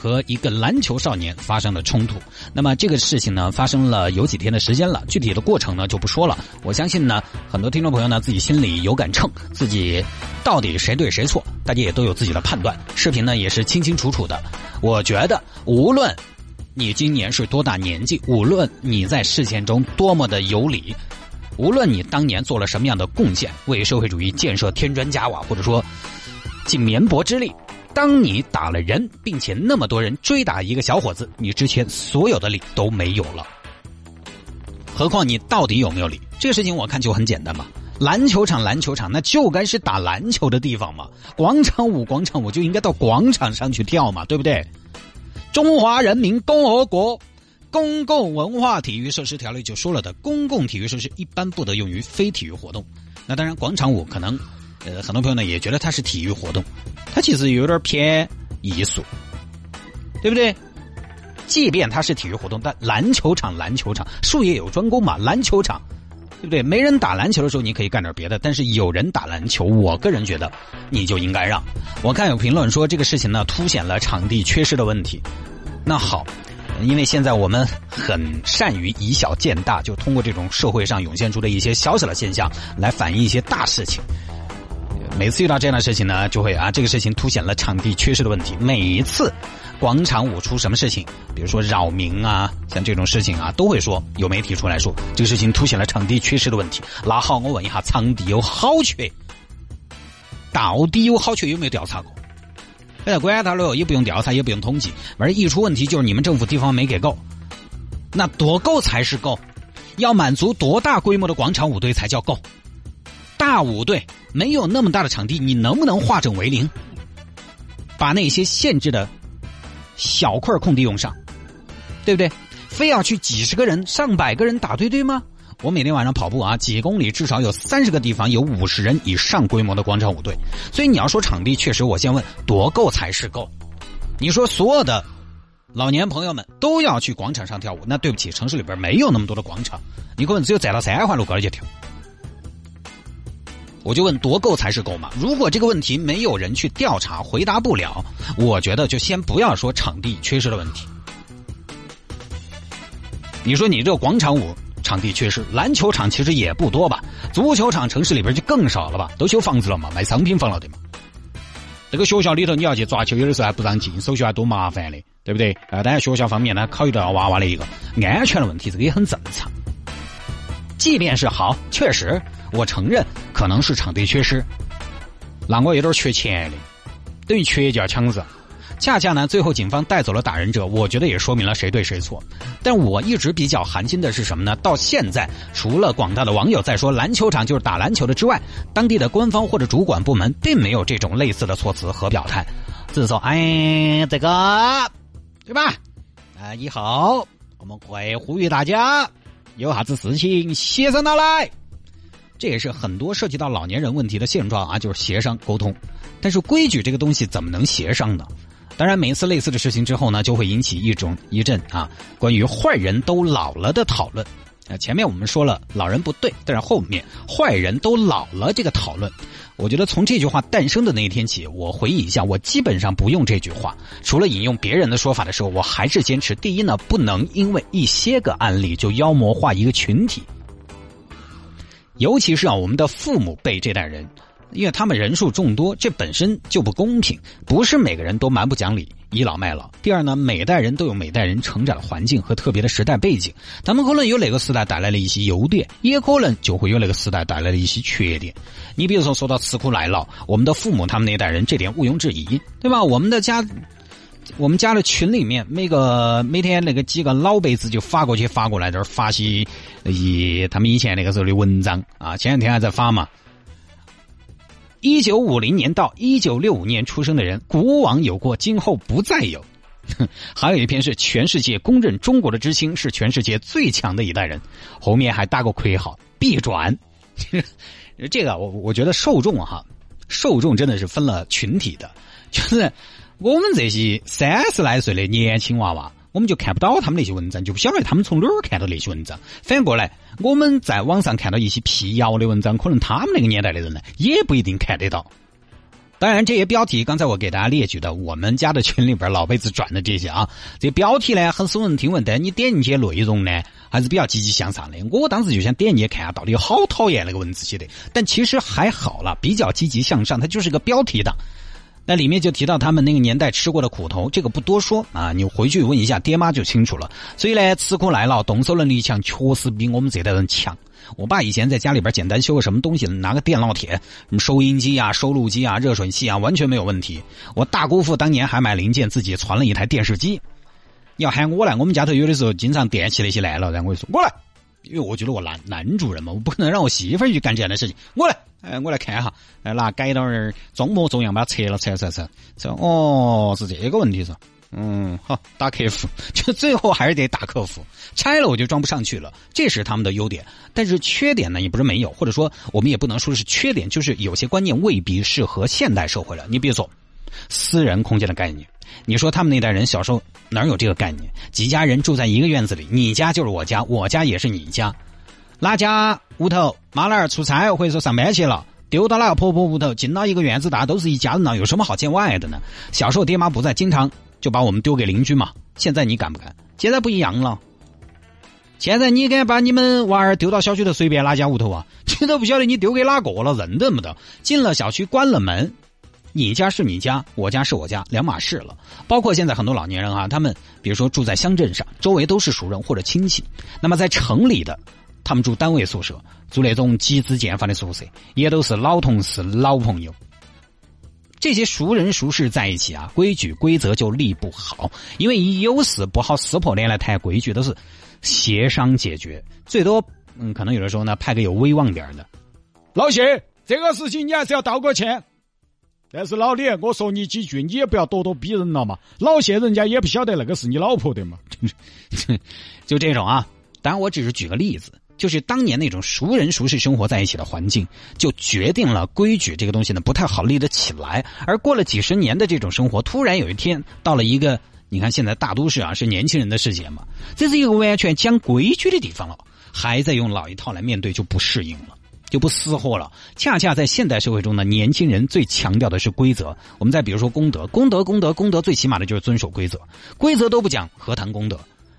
和一个篮球少年发生了冲突。那么这个事情呢，发生了有几天的时间了，具体的过程呢就不说了。我相信呢，很多听众朋友呢自己心里有杆秤，自己到底谁对谁错，大家也都有自己的判断。视频呢也是清清楚楚的。我觉得，无论你今年是多大年纪，无论你在事件中多么的有理。无论你当年做了什么样的贡献，为社会主义建设添砖加瓦，或者说尽绵薄之力，当你打了人，并且那么多人追打一个小伙子，你之前所有的理都没有了。何况你到底有没有理？这个事情我看就很简单嘛。篮球场，篮球场，那就该是打篮球的地方嘛。广场舞，广场舞就应该到广场上去跳嘛，对不对？中华人民共和国。公共文化体育设施条例就说了的，公共体育设施一般不得用于非体育活动。那当然，广场舞可能，呃，很多朋友呢也觉得它是体育活动，它其实有点偏艺术，对不对？即便它是体育活动，但篮球场，篮球场术业有专攻嘛，篮球场，对不对？没人打篮球的时候，你可以干点别的，但是有人打篮球，我个人觉得你就应该让。我看有评论说这个事情呢，凸显了场地缺失的问题。那好。因为现在我们很善于以小见大，就通过这种社会上涌现出的一些小小的现象来反映一些大事情。每次遇到这样的事情呢，就会啊，这个事情凸显了场地缺失的问题。每一次广场舞出什么事情，比如说扰民啊，像这种事情啊，都会说有媒体出来说这个事情凸显了场地缺失的问题。那好，我问一下，场地有好缺，到底有好缺有没有调查过？不管他了，也不用调查，也不用统计，反正一出问题就是你们政府地方没给够。那多够才是够？要满足多大规模的广场舞队才叫够？大舞队没有那么大的场地，你能不能化整为零，把那些限制的小块空地用上？对不对？非要去几十个人、上百个人打对对吗？我每天晚上跑步啊，几公里至少有三十个地方有五十人以上规模的广场舞队，所以你要说场地，确实我先问多够才是够。你说所有的老年朋友们都要去广场上跳舞，那对不起，城市里边没有那么多的广场，你可能只有窄到三环路高头去跳。我就问多够才是够嘛？如果这个问题没有人去调查，回答不了，我觉得就先不要说场地缺失的问题。你说你这个广场舞？场地缺失，篮球场其实也不多吧？足球场城市里边就更少了吧？都修房子了嘛，卖商品房了对吗？这个学校里头你要去抓球，有的时候还不让进，手续还多麻烦的，对不对？啊，当然学校方面呢，考虑到娃娃的一个安全的问题，这个也很正常。即便是好，确实我承认可能是场地缺失，那我有点缺钱的，等于缺就要抢子。恰恰呢，最后警方带走了打人者，我觉得也说明了谁对谁错。但我一直比较寒心的是什么呢？到现在，除了广大的网友在说篮球场就是打篮球的之外，当地的官方或者主管部门并没有这种类似的措辞和表态。自说，哎，这个，对吧？啊，以后我们会呼吁大家，有啥子事情写上到来。这也是很多涉及到老年人问题的现状啊，就是协商沟通。但是规矩这个东西怎么能协商呢？当然，每一次类似的事情之后呢，就会引起一种一阵啊，关于坏人都老了的讨论。啊，前面我们说了老人不对，但是后面坏人都老了这个讨论，我觉得从这句话诞生的那一天起，我回忆一下，我基本上不用这句话，除了引用别人的说法的时候，我还是坚持第一呢，不能因为一些个案例就妖魔化一个群体，尤其是啊，我们的父母辈这代人。因为他们人数众多，这本身就不公平。不是每个人都蛮不讲理、倚老卖老。第二呢，每代人都有每代人成长的环境和特别的时代背景，他们可能有哪个时代带来了一些优点，也可能就会有那个时代带来的一些缺点。你比如说，说到吃苦耐劳，我们的父母他们那代人，这点毋庸置疑，对吧？我们的家，我们家的群里面，每个每天那个几个老辈子就发过去发过来，这儿发些一他们以前那个时候的文章啊，前两天还在发嘛。一九五零年到一九六五年出生的人，古往有过，今后不再有。还有一篇是全世界公认中国的知青是全世界最强的一代人，后面还打个括号，必转。这个我我觉得受众哈，受众真的是分了群体的，就是我们这些三十来岁的年轻娃娃。我们就看不到他们那些文章，就不晓得他们从哪儿看到那些文章。反过来，我们在网上看到一些辟谣的文章，可能他们那个年代的人呢，也不一定看得到。当然，这些标题刚才我给大家列举的，我们家的群里边老辈子转的这些啊，这标题呢很耸人听闻，但你点进去内容呢还是比较积极向上的。我当时就想点进去看下，到底有好讨厌那个文字写的，但其实还好了，比较积极向上，它就是个标题党。那里面就提到他们那个年代吃过的苦头，这个不多说啊，你回去问一下爹妈就清楚了。所以呢，吃苦耐劳、动手能力强，确实比我们这代人强。我爸以前在家里边简单修个什么东西，拿个电烙铁、什么收音机啊、收录机啊、热水器啊，完全没有问题。我大姑父当年还买零件自己传了一台电视机。要喊我来，我们家头有的时候经常电器那些烂了，然后我就说我来，因为我觉得我男男主人嘛，我不可能让我媳妇儿去干这样的事情，我来。哎，我来看哈，来拿改刀儿装模作样把它拆了，拆拆拆，拆哦，是这个问题是，嗯，好，打客服，就最后还是得打客服，拆了我就装不上去了，这是他们的优点，但是缺点呢也不是没有，或者说我们也不能说是缺点，就是有些观念未必适合现代社会了。你比如说，私人空间的概念，你说他们那代人小时候哪有这个概念？几家人住在一个院子里，你家就是我家，我家也是你家。哪家屋头妈老儿出差或者说上班去了，丢到哪个婆婆屋头，进到一个院子，大家都是一家人了，有什么好见外的呢？小时候爹妈不在，经常就把我们丢给邻居嘛。现在你敢不敢？现在不一样了。现在你敢把你们娃儿丢到小区头随便哪家屋头啊？你都不晓得你丢给哪个了，认得不得？进了小区关了门，你家是你家，我家是我家，两码事了。包括现在很多老年人啊，他们比如说住在乡镇上，周围都是熟人或者亲戚，那么在城里的。他们住单位宿舍，住那种集资建房的宿舍，也都是老同事、老朋友。这些熟人熟事在一起啊，规矩规则就立不好，因为有事不好撕破脸来谈规矩，都是协商解决。最多，嗯，可能有的时候呢，派个有威望点的老谢，这个事情你还是要道个歉。但是老李，我说你几句，你也不要咄咄逼人了嘛。老谢人家也不晓得那个是你老婆的嘛，就这种啊。当然，我只是举个例子。就是当年那种熟人熟事生活在一起的环境，就决定了规矩这个东西呢不太好立得起来。而过了几十年的这种生活，突然有一天到了一个，你看现在大都市啊是年轻人的世界嘛，这是一个完全讲规矩的地方了，还在用老一套来面对就不适应了，就不私货了。恰恰在现代社会中呢，年轻人最强调的是规则。我们再比如说功德，功德，功德，功德，最起码的就是遵守规则，规则都不讲，何谈功德？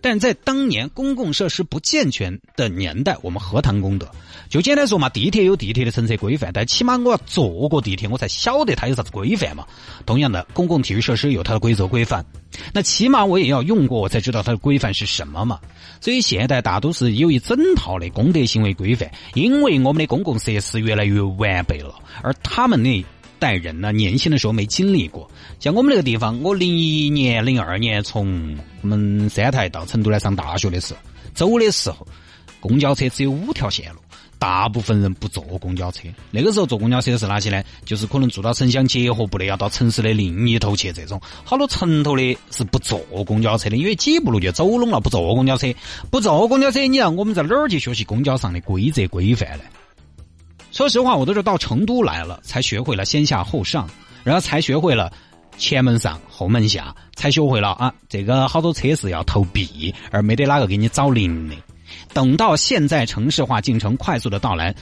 但在当年公共设施不健全的年代，我们何谈公德？就简单说嘛，地铁有地铁的乘车规范，但起码我要坐过地铁，我才晓得它有啥子规范嘛。同样的，公共体育设施有它的规则规范，那起码我也要用过，我才知道它的规范是什么嘛。所以现在大都市有一整套的公德行为规范，因为我们的公共设施越来越完备了，而他们的。代人呢，年轻的时候没经历过。像我们那个地方，我零一年、零二年从我们三台到成都来上大学的时候，走的时候，公交车只有五条线路，大部分人不坐公交车。那个时候坐公交车是哪些呢？就是可能住到城乡结合部的，要到城市的另一头去这种。好多城头的是不坐公交车的，因为几步路就走拢了，不坐公交车，不坐公交车，你让我们在哪儿去学习公交上的规则规范呢？说实话，我都是到成都来了，才学会了先下后上，然后才学会了前门上后门下，才学会了啊，这个好多车是要投币，而没得哪个给你找零的。等到现在城市化进程快速的到来，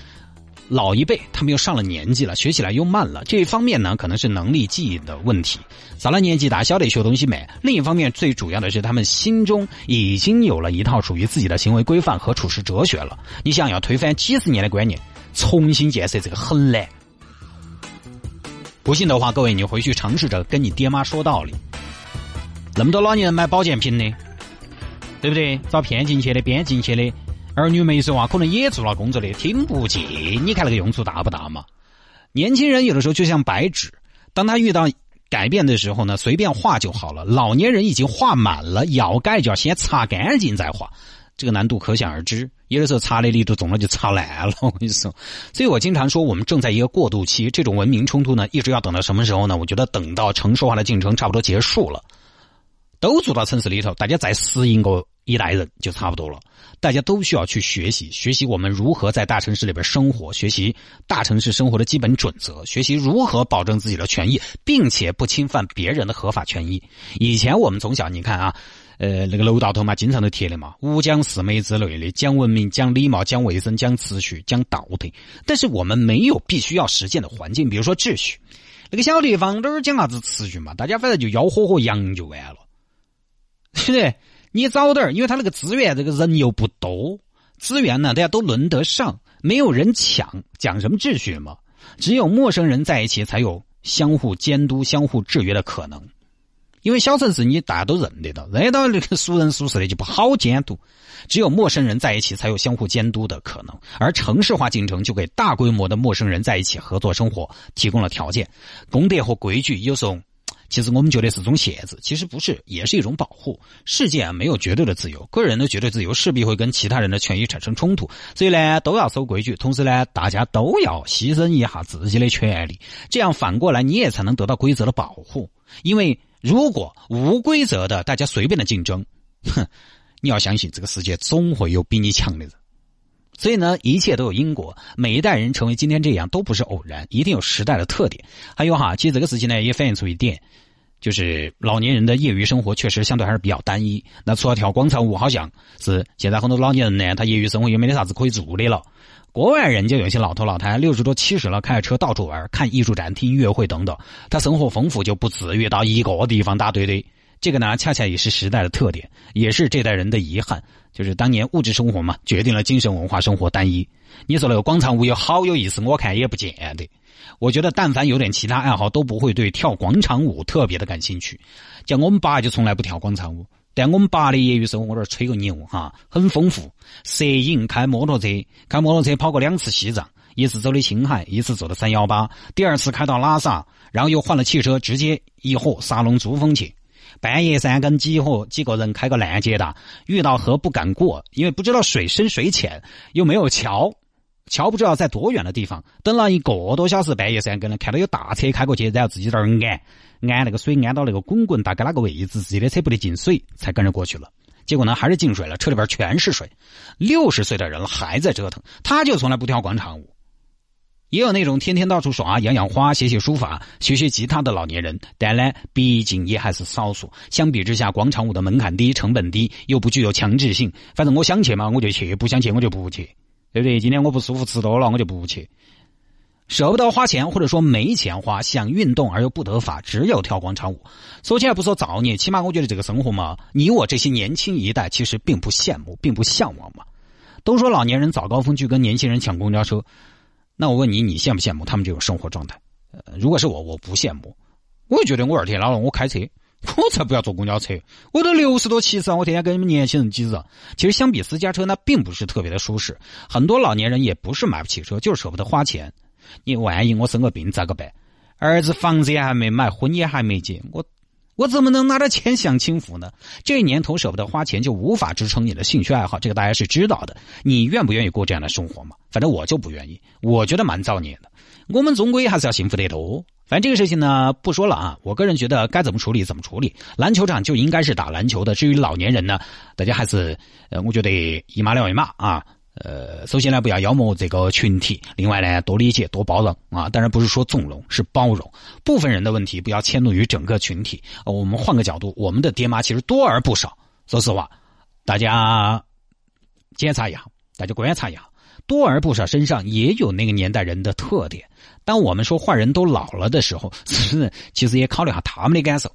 老一辈他们又上了年纪了，学起来又慢了。这一方面呢，可能是能力记忆的问题，上了年纪大，晓得学东西没；另一方面，最主要的是他们心中已经有了一套属于自己的行为规范和处事哲学了。你想要推翻几十年的观念？重新建设这个很难，不信的话，各位你回去尝试着跟你爹妈说道理。那么多老年人买保健品的，对不对？找骗进去的、编进去的，儿女没说话，可能也做了工作的，听不进。你看那个用处大不大嘛？年轻人有的时候就像白纸，当他遇到改变的时候呢，随便画就好了。老年人已经画满了，要改就要先擦干净再画。这个难度可想而知，有的时候擦的力度总了就擦来了。我跟你说，所以我经常说，我们正在一个过渡期。这种文明冲突呢，一直要等到什么时候呢？我觉得等到城市化的进程差不多结束了，都住到城市里头，大家再适应个一代人就差不多了。大家都需要去学习，学习我们如何在大城市里边生活，学习大城市生活的基本准则，学习如何保证自己的权益，并且不侵犯别人的合法权益。以前我们从小你看啊，呃，那个楼道头嘛，经常都贴的嘛，五讲四美之类的，讲文明、讲礼貌、讲卫生、讲秩序、讲道德。但是我们没有必须要实践的环境，比如说秩序。那个小地方哪儿讲啥子秩序嘛？大家反正就吆喝喝羊就完了，对不对？你早点因为他那个资源，这个人又不多，资源呢大家都轮得上，没有人抢，讲什么秩序嘛？只有陌生人在一起，才有相互监督、相互制约的可能。因为小城市你大家都认得到，认得到那个熟人熟事的就不好监督。只有陌生人在一起，才有相互监督的可能。而城市化进程就给大规模的陌生人在一起合作生活提供了条件。公德和规矩有时候。其实我们觉得是种限制，其实不是，也是一种保护。世界啊，没有绝对的自由，个人的绝对自由势必会跟其他人的权益产生冲突。所以呢，都要守规矩，同时呢，大家都要牺牲一下自己的权利，这样反过来你也才能得到规则的保护。因为如果无规则的大家随便的竞争，哼，你要相信这个世界总会有比你强的人。所以呢，一切都有因果。每一代人成为今天这样，都不是偶然，一定有时代的特点。还有哈，其实这个事情呢，也反映出一点，就是老年人的业余生活确实相对还是比较单一。那除了跳广场舞，好像是现在很多老年人呢，他业余生活也没得啥子可以做的了。国外人就有些老头老太太六十多七十了，开着车到处玩，看艺术展、听音乐会等等。他生活丰富，就不至于到一个地方打堆堆。这个呢，恰恰也是时代的特点，也是这代人的遗憾。就是当年物质生活嘛，决定了精神文化生活单一。你说那个广场舞有好有意思，我看也不见得。我觉得但凡有点其他爱好，都不会对跳广场舞特别的感兴趣。像我们爸就从来不跳广场舞，但我们爸的业余生活，我这吹个牛哈，很丰富。摄影、开摩托车，开摩托车跑过两次西藏，一次走的青海，一次走的三幺八，第二次开到拉萨，然后又换了汽车，直接一伙沙龙珠峰去。半夜三更几伙几个人开个拦截的，遇到河不敢过，因为不知道水深水浅，又没有桥，桥不知道在多远的地方。等了一个多小时，半夜三更了，看到有大车开过去，然后自己在那儿按按那个水，按到那个滚滚大概那个位置，自己的车不得进水，才跟着过去了。结果呢，还是进水了，车里边全是水。六十岁的人了还在折腾，他就从来不跳广场舞。也有那种天天到处耍、养养花、写写书法、学学吉他的老年人，但呢，毕竟也还是少数。相比之下，广场舞的门槛低、成本低，又不具有强制性。反正我想去嘛，我就去；不想去，我就不去，对不对？今天我不舒服，吃多了，我就不去。舍不得花钱，或者说没钱花，想运动而又不得法，只有跳广场舞。说起来不说造孽，起码我觉得这个生活嘛，你我这些年轻一代其实并不羡慕，并不向往嘛。都说老年人早高峰去跟年轻人抢公交车。那我问你，你羡不羡慕他们这种生活状态？呃，如果是我，我不羡慕。我也觉得我二天老了，我开车，我才不要坐公交车。我都六十多七十了，我天天跟你们年轻人挤着。其实相比私家车，那并不是特别的舒适。很多老年人也不是买不起车，就是舍不得花钱。你万一我生个病咋个办？儿子房子也还没买，婚也还没结，我。我怎么能拿着钱享清福呢？这年头舍不得花钱，就无法支撑你的兴趣爱好。这个大家是知道的。你愿不愿意过这样的生活嘛？反正我就不愿意，我觉得蛮造孽的。我们总归还是要幸福的多。反正这个事情呢，不说了啊。我个人觉得该怎么处理怎么处理。篮球场就应该是打篮球的。至于老年人呢，大家还是呃，我觉得一码两码啊。呃，首先呢，不要妖魔这个群体；另外呢，多理解、多包容啊。当然不是说纵容，是包容部分人的问题，不要迁怒于整个群体。我们换个角度，我们的爹妈其实多而不少。说实话，大家检查一下，大家观察一下，多而不少身上也有那个年代人的特点。当我们说坏人都老了的时候，其实也考虑下他们的感受。